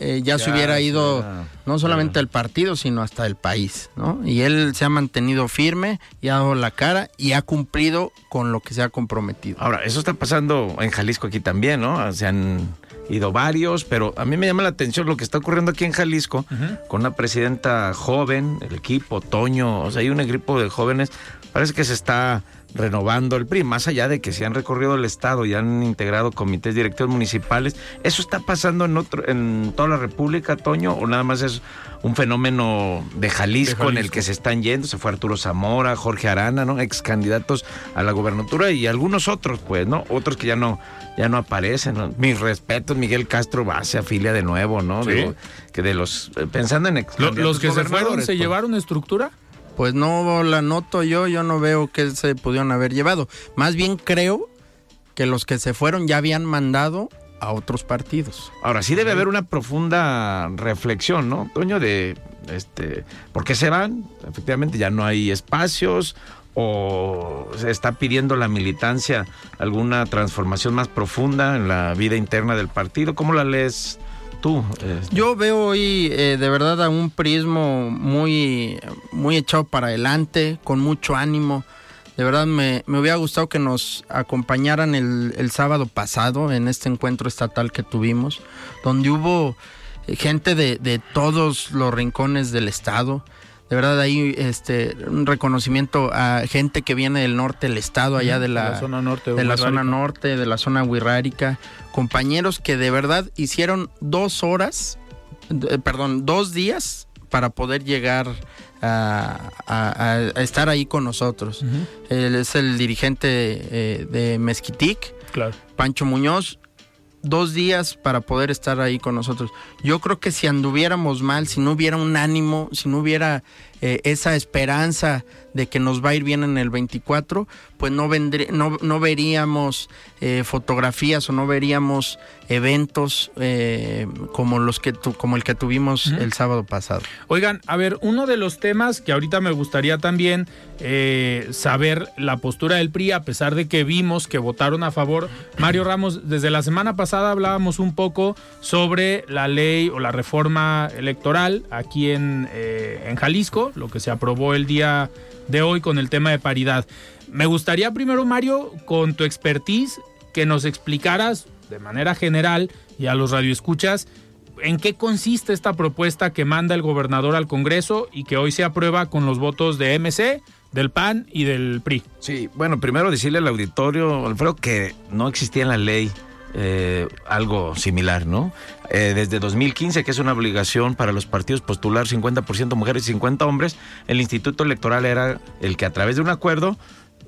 eh, ya, se hubiera ido no solamente el partido, sino hasta el país, ¿no? Y él se ha mantenido firme y ha dado la cara y ha cumplido con lo que se ha comprometido. Ahora, eso está pasando en Jalisco aquí también, ¿no? Se han ido varios, pero a mí me llama la atención lo que está ocurriendo aquí en Jalisco con una presidenta joven, el equipo, Toño, o sea, hay un equipo de jóvenes, parece que se está renovando el PRI, más allá de que se han recorrido el Estado y han integrado comités directivos municipales, ¿eso está pasando en otro, en toda la República, Toño, o nada más es un fenómeno de Jalisco, en el que se están yendo? Se fue Arturo Zamora, Jorge Arana, ¿no? Ex candidatos a la gobernatura y algunos otros, pues, ¿no? Otros que ya no, ya no aparecen. Mis respetos, Miguel Castro va, se afilia de nuevo, ¿no? que de los, eh, pensando en ex Los que se fueron, ¿se pues. llevaron estructura? Pues no la noto yo, yo no veo que se pudieron haber llevado. Más bien creo que los que se fueron ya habían mandado a otros partidos. Ahora sí debe haber una profunda reflexión, ¿no, Toño? De este, ¿por qué se van? Efectivamente ya no hay espacios o se está pidiendo la militancia alguna transformación más profunda en la vida interna del partido. ¿Cómo la lees Este, Yo veo hoy eh, de verdad a un prismo muy, muy echado para adelante, con mucho ánimo. De verdad me, me hubiera gustado que nos acompañaran el, sábado pasado en este encuentro estatal que tuvimos, donde hubo gente de todos los rincones del estado. De verdad hay este un reconocimiento a gente que viene del norte del estado, allá de la, zona norte, de la zona norte, de la zona huirrárica, compañeros que de verdad hicieron dos horas, eh, perdón, dos días para poder llegar a, a- a- a estar ahí con nosotros. Él es el dirigente eh, de Mezquitic, Claro. Pancho Muñoz, dos días para poder estar ahí con nosotros. Yo creo que si anduviéramos mal, si no hubiera un ánimo, si no hubiera eh, esa esperanza de que nos va a ir bien en el 24, pues no, vendrí- no, no veríamos eh, fotografías o no veríamos eventos eh, como, los que tu- como el que tuvimos el sábado pasado. Oigan, a ver, uno de los temas que ahorita me gustaría también eh, saber la postura del PRI, a pesar de que vimos que votaron a favor. Mario Ramos, desde la semana pasada hablábamos un poco sobre la ley o la reforma electoral aquí en, eh, en Jalisco, lo que se aprobó el día de hoy con el tema de paridad. Me gustaría primero, Mario, con tu expertise, que nos explicaras de manera general y a los radioescuchas ¿En qué consiste esta propuesta que manda el gobernador al Congreso y que hoy se aprueba con los votos de MC, del PAN y del PRI? Sí, bueno, primero decirle al auditorio, Alfredo, que no existía en la ley eh, algo similar, ¿no? Eh, desde 2015, que es una obligación para los partidos postular 50% mujeres y 50 hombres, el Instituto Electoral era el que a través de un acuerdo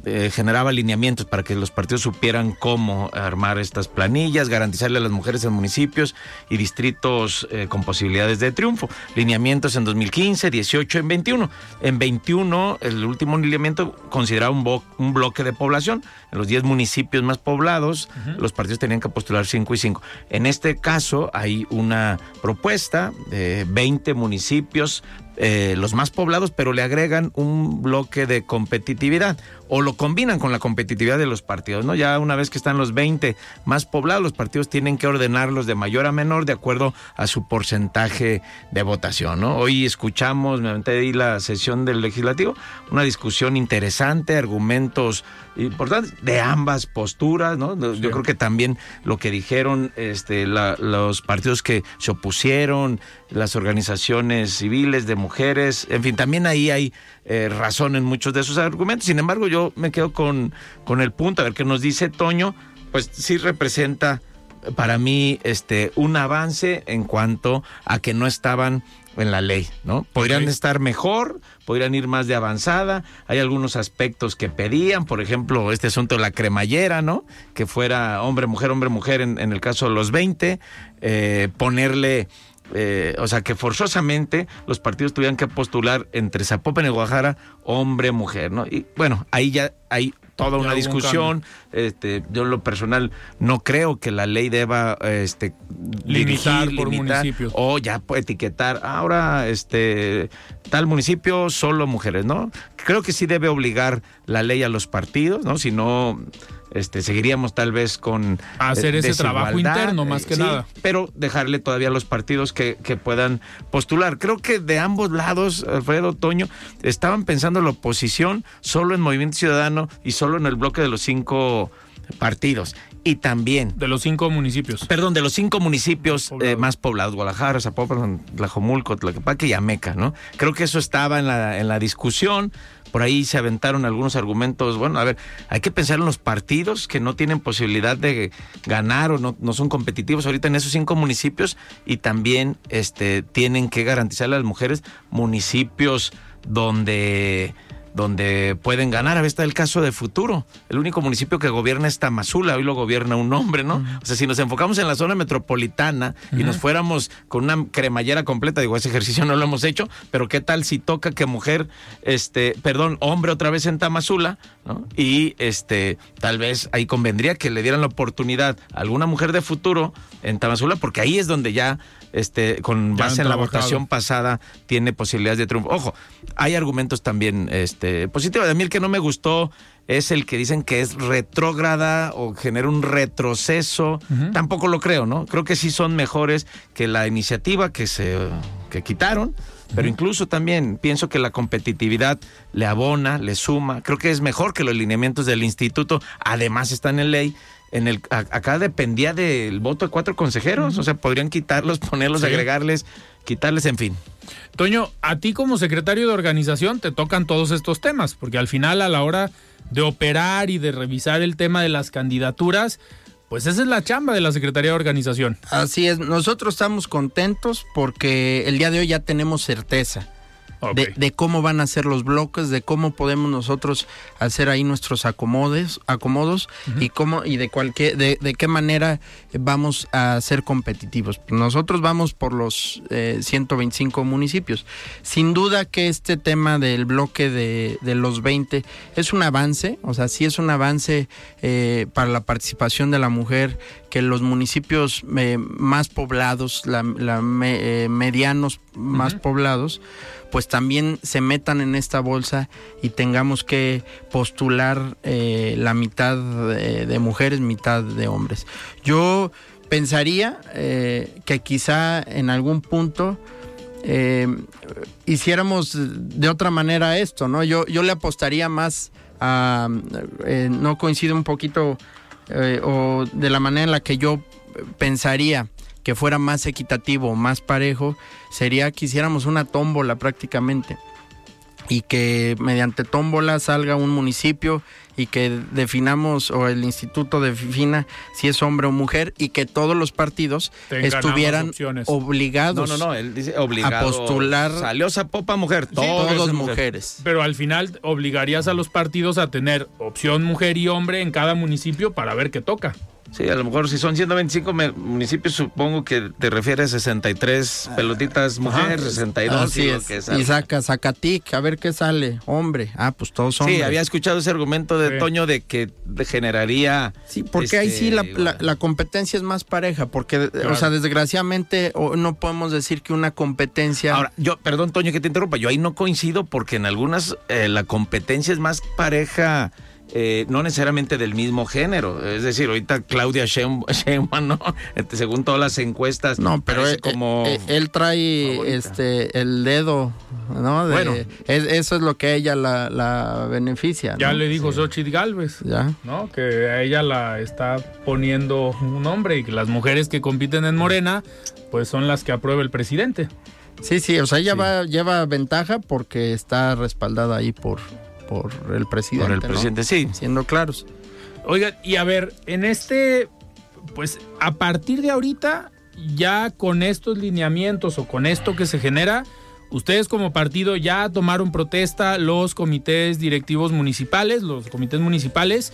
eh, generaba lineamientos para que los partidos supieran cómo armar estas planillas, garantizarle a las mujeres en municipios y distritos eh, con posibilidades de triunfo. Lineamientos en 2015, 18, en 21. En 21, el último lineamiento consideraba un, bo- un bloque de población. En los 10 municipios más poblados, los partidos tenían que postular 5 y 5. En este caso, hay una propuesta de 20 municipios eh, los más poblados, pero le agregan un bloque de competitividad o lo combinan con la competitividad de los partidos, ¿no? Ya una vez que están los 20 más poblados, los partidos tienen que ordenarlos de mayor a menor de acuerdo a su porcentaje de votación, ¿no? Hoy escuchamos, me aventé ahí la sesión del legislativo, una discusión interesante, argumentos importantes de ambas posturas, ¿no? Yo creo que también lo que dijeron este, la- los partidos que se opusieron, las organizaciones civiles de mujeres, en fin, también ahí hay eh, razón en muchos de esos argumentos. Sin embargo, yo me quedo con, con el punto, a ver qué nos dice Toño, pues sí representa para mí este un avance en cuanto a que no estaban en la ley, ¿no? Podrían estar mejor, podrían ir más de avanzada. Hay algunos aspectos que pedían, por ejemplo, este asunto de la cremallera, ¿no? Que fuera hombre, mujer, hombre, mujer en, en el caso de los 20, eh, ponerle eh, o sea, que forzosamente los partidos tuvieran que postular entre Zapopan y Guadalajara hombre, mujer, ¿no? Y bueno, ahí ya hay toda una discusión. Este, yo en lo personal no creo que la ley deba este, Limitar dirigir, por municipios. o ya etiquetar ahora este tal municipio solo mujeres, ¿no? Creo que sí debe obligar la ley a los partidos, ¿no? Si no este seguiríamos tal vez con hacer eh, ese trabajo interno, más eh, que sí, nada. pero dejarle todavía a los partidos que, que puedan postular. Creo que de ambos lados, Alfredo Toño, estaban pensando la oposición solo en Movimiento Ciudadano y solo en el bloque de los cinco partidos. Y también De los cinco municipios. Perdón, de los cinco municipios eh, más poblados, Guadalajara, Zapopan, Tlajomulco, Tlaquepaque y Ameca, ¿no? Creo que eso estaba en la, en la discusión. Por ahí se aventaron algunos argumentos. Bueno, a ver, hay que pensar en los partidos que no tienen posibilidad de ganar o no, son competitivos ahorita en esos cinco municipios y también este, tienen que garantizarle a las mujeres municipios donde donde pueden ganar. A ver, está el caso de Futuro. El único municipio que gobierna es Tamazula, hoy lo gobierna un hombre, ¿no? O sea, si nos enfocamos en la zona metropolitana y nos fuéramos con una cremallera completa, digo, ese ejercicio no lo hemos hecho, pero ¿qué tal si toca que mujer, este, perdón, hombre otra vez en Tamazula, ¿no? Y este, tal vez ahí convendría que le dieran la oportunidad a alguna mujer de futuro en Tamazula, porque ahí es donde ya este, con Ya base en la votación pasada, tiene posibilidades de triunfo. Ojo, hay argumentos también este, positivos. A mí el que no me gustó es el que dicen que es retrógrada o genera un retroceso. Tampoco lo creo, ¿no? Creo que sí son mejores que la iniciativa que se que quitaron. Pero incluso también pienso que la competitividad le abona, le suma. Creo que es mejor que los lineamientos del instituto. Además están en ley. En el, a- acá dependía del voto de cuatro consejeros. O sea, podrían quitarlos, [laughs] ponerlos, Sí. agregarles, quitarles, en fin. Toño, a ti como secretario de organización te tocan todos estos temas, porque al final a la hora de operar y de revisar el tema de las candidaturas, pues esa es la chamba de la Secretaría de Organización. Así es, nosotros estamos contentos porque el día de hoy ya tenemos certeza. De, de cómo van a ser los bloques, de cómo podemos nosotros hacer ahí nuestros acomodes, acomodos y cómo y de cualquier de, de qué manera vamos a ser competitivos. Nosotros vamos por los eh, 125 municipios. Sin duda que este tema del bloque de, de los 20 es un avance, o sea, sí es un avance eh, para la participación de la mujer, que los municipios eh, más poblados, la, la me- eh, medianos más poblados, pues también se metan en esta bolsa y tengamos que postular eh, la mitad de, de mujeres, mitad de hombres. Yo pensaría eh, que quizá en algún punto eh, hiciéramos de otra manera esto, ¿no? Yo, yo le apostaría más a, eh, no coincide un poquito, eh, o de la manera en la que yo pensaría que fuera más equitativo más parejo, sería que hiciéramos una tómbola prácticamente y que mediante tómbola salga un municipio y que definamos o el instituto defina si es hombre o mujer y que todos los partidos Tengan estuvieran opciones. obligados No, no, no, él dice obligado. a postular Salió Zapopa mujer, todos, todos mujer. mujeres. Pero al final obligarías a los partidos a tener opción mujer y hombre en cada municipio para ver qué toca. Sí, a lo mejor si son 125 me- municipios, supongo que te refieres a 63 pelotitas mujeres, 62 Así es. que. Y saca Zacatic, a ver qué sale. Hombre, ah, pues todos hombres. Sí, había escuchado ese argumento de Sí. Toño de que generaría. Sí, porque ahí este, sí la, la- la competencia es más pareja, porque, o sea, desgraciadamente o- no podemos decir que una competencia... Ahora, yo, perdón, Toño, que te interrumpa, yo ahí no coincido porque en algunas eh, la competencia es más pareja. Eh, no necesariamente del mismo género, es decir, ahorita Claudia [laughs] Sheinbaum, ¿no? Este, según todas las encuestas, no, pero él, como él- él trae favorita. este el dedo, ¿no? De- Bueno. es- eso es lo que a ella la, la beneficia. Ya le dijo Xochitl Galvez. Ya. ¿no? Que a ella la está poniendo un nombre y que las mujeres que compiten en Morena, pues son las que aprueba el presidente. Sí, sí, o sea, ella va, lleva ventaja porque está respaldada ahí por, por el presidente. por el ¿no? presidente, sí. Siendo claros. Oigan, y a ver, en este, pues a partir de ahorita, ya con estos lineamientos o con esto que se genera, ustedes como partido ya tomaron protesta los comités directivos municipales, los comités municipales,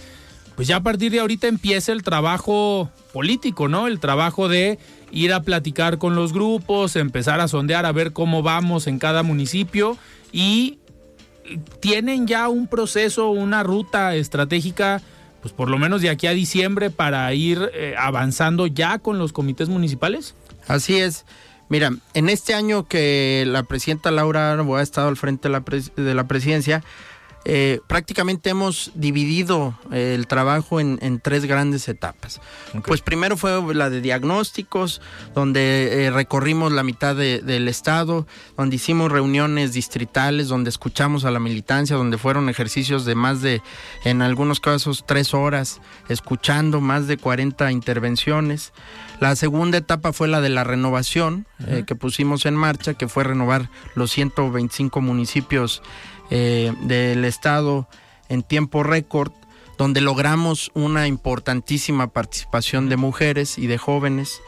pues ya a partir de ahorita empieza el trabajo político, ¿no? El trabajo de ir a platicar con los grupos, empezar a sondear, a ver cómo vamos en cada municipio y tienen ya un proceso, una ruta estratégica, pues por lo menos de aquí a diciembre para ir eh, avanzando ya con los comités municipales? Así es. Mira, en este año que la presidenta Laura Arbo ha estado al frente de la, pres- de la presidencia, eh, prácticamente hemos dividido eh, el trabajo en, en tres grandes etapas. Pues primero fue la de diagnósticos, donde eh, recorrimos la mitad de- del estado, donde hicimos reuniones distritales, donde escuchamos a la militancia, donde fueron ejercicios de más de, en algunos casos, tres horas, escuchando más de 40 intervenciones. La segunda etapa fue la de la renovación eh, que pusimos en marcha, que fue renovar los 125 municipios eh, del estado en tiempo récord, donde logramos una importantísima participación de mujeres y de jóvenes.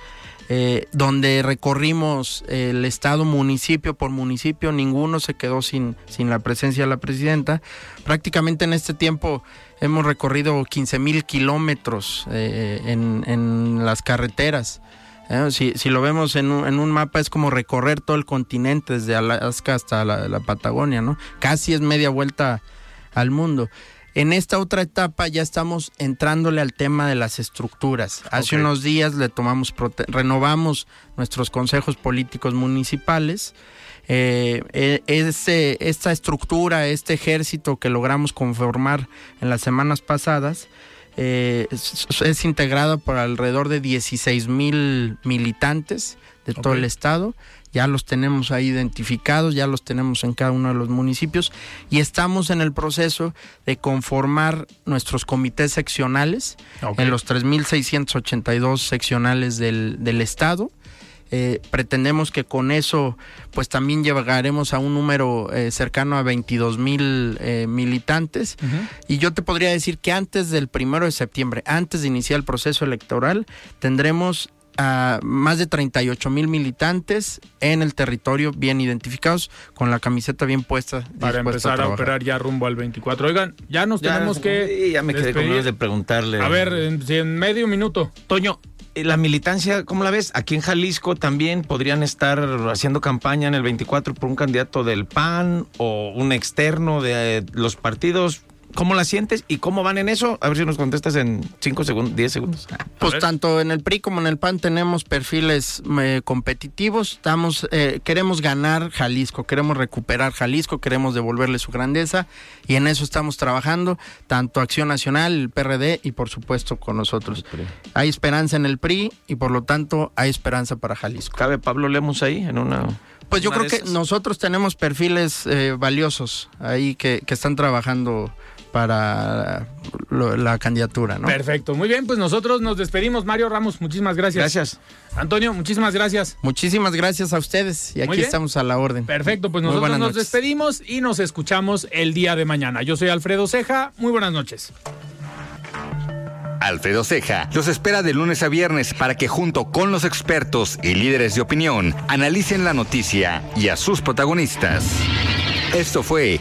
eh, donde recorrimos el estado municipio por municipio, ninguno se quedó sin, sin la presencia de la presidenta. Prácticamente en este tiempo hemos recorrido 15 mil kilómetros eh, en, en, las carreteras. Eh, si, si, lo vemos en un, en un, mapa es como recorrer todo el continente desde Alaska hasta la, la Patagonia, ¿no? Casi es media vuelta al mundo. En esta otra etapa ya estamos entrándole al tema de las estructuras. Hace okay. unos días le tomamos, renovamos nuestros consejos políticos municipales. Eh, ese, esta estructura, este ejército que logramos conformar en las semanas pasadas, eh, es, es, integrado por alrededor de 16 mil militantes de okay. todo el estado ya los tenemos ahí identificados, ya los tenemos en cada uno de los municipios y estamos en el proceso de conformar nuestros comités seccionales okay. en los 3.682 seccionales del, del estado. Eh, pretendemos que con eso pues también llegaremos a un número eh, cercano a 22 mil eh, militantes. Uh -huh. y yo te podría decir que antes del primero de septiembre, antes de iniciar el proceso electoral, tendremos a más de 38 mil militantes en el territorio bien identificados con la camiseta bien puesta para empezar a, a, operar ya rumbo al 24 oigan ya nos ya, tenemos que ya me quedé con de preguntarle. A ver en, en medio minuto. Toño la militancia, ¿cómo la ves? Aquí en Jalisco también podrían estar haciendo campaña en el 24 por un candidato del PAN o un externo de eh, los partidos. ¿Cómo la sientes y cómo van en eso? A ver si nos contestas en 5 segundos, 10 segundos. Pues tanto en el PRI como en el PAN tenemos perfiles eh, competitivos. Estamos, eh, queremos ganar Jalisco, queremos recuperar Jalisco, queremos devolverle su grandeza y en eso estamos trabajando, tanto Acción Nacional, el PRD y por supuesto con nosotros. Hay esperanza en el PRI y por lo tanto hay esperanza para Jalisco. ¿Cabe Pablo Lemos ahí en una... Pues yo creo que nosotros tenemos perfiles eh, valiosos ahí que, que están trabajando para lo, la candidatura, ¿no? Perfecto, muy bien, pues nosotros nos despedimos. Mario Ramos, muchísimas gracias. Gracias. Antonio, muchísimas gracias. Muchísimas gracias a ustedes y aquí estamos a la orden. Perfecto, pues nosotros nos noches. despedimos y nos escuchamos el día de mañana. Yo soy Alfredo Ceja, muy buenas noches. Alfredo Ceja los espera de lunes a viernes para que junto con los expertos y líderes de opinión analicen la noticia y a sus protagonistas. Esto fue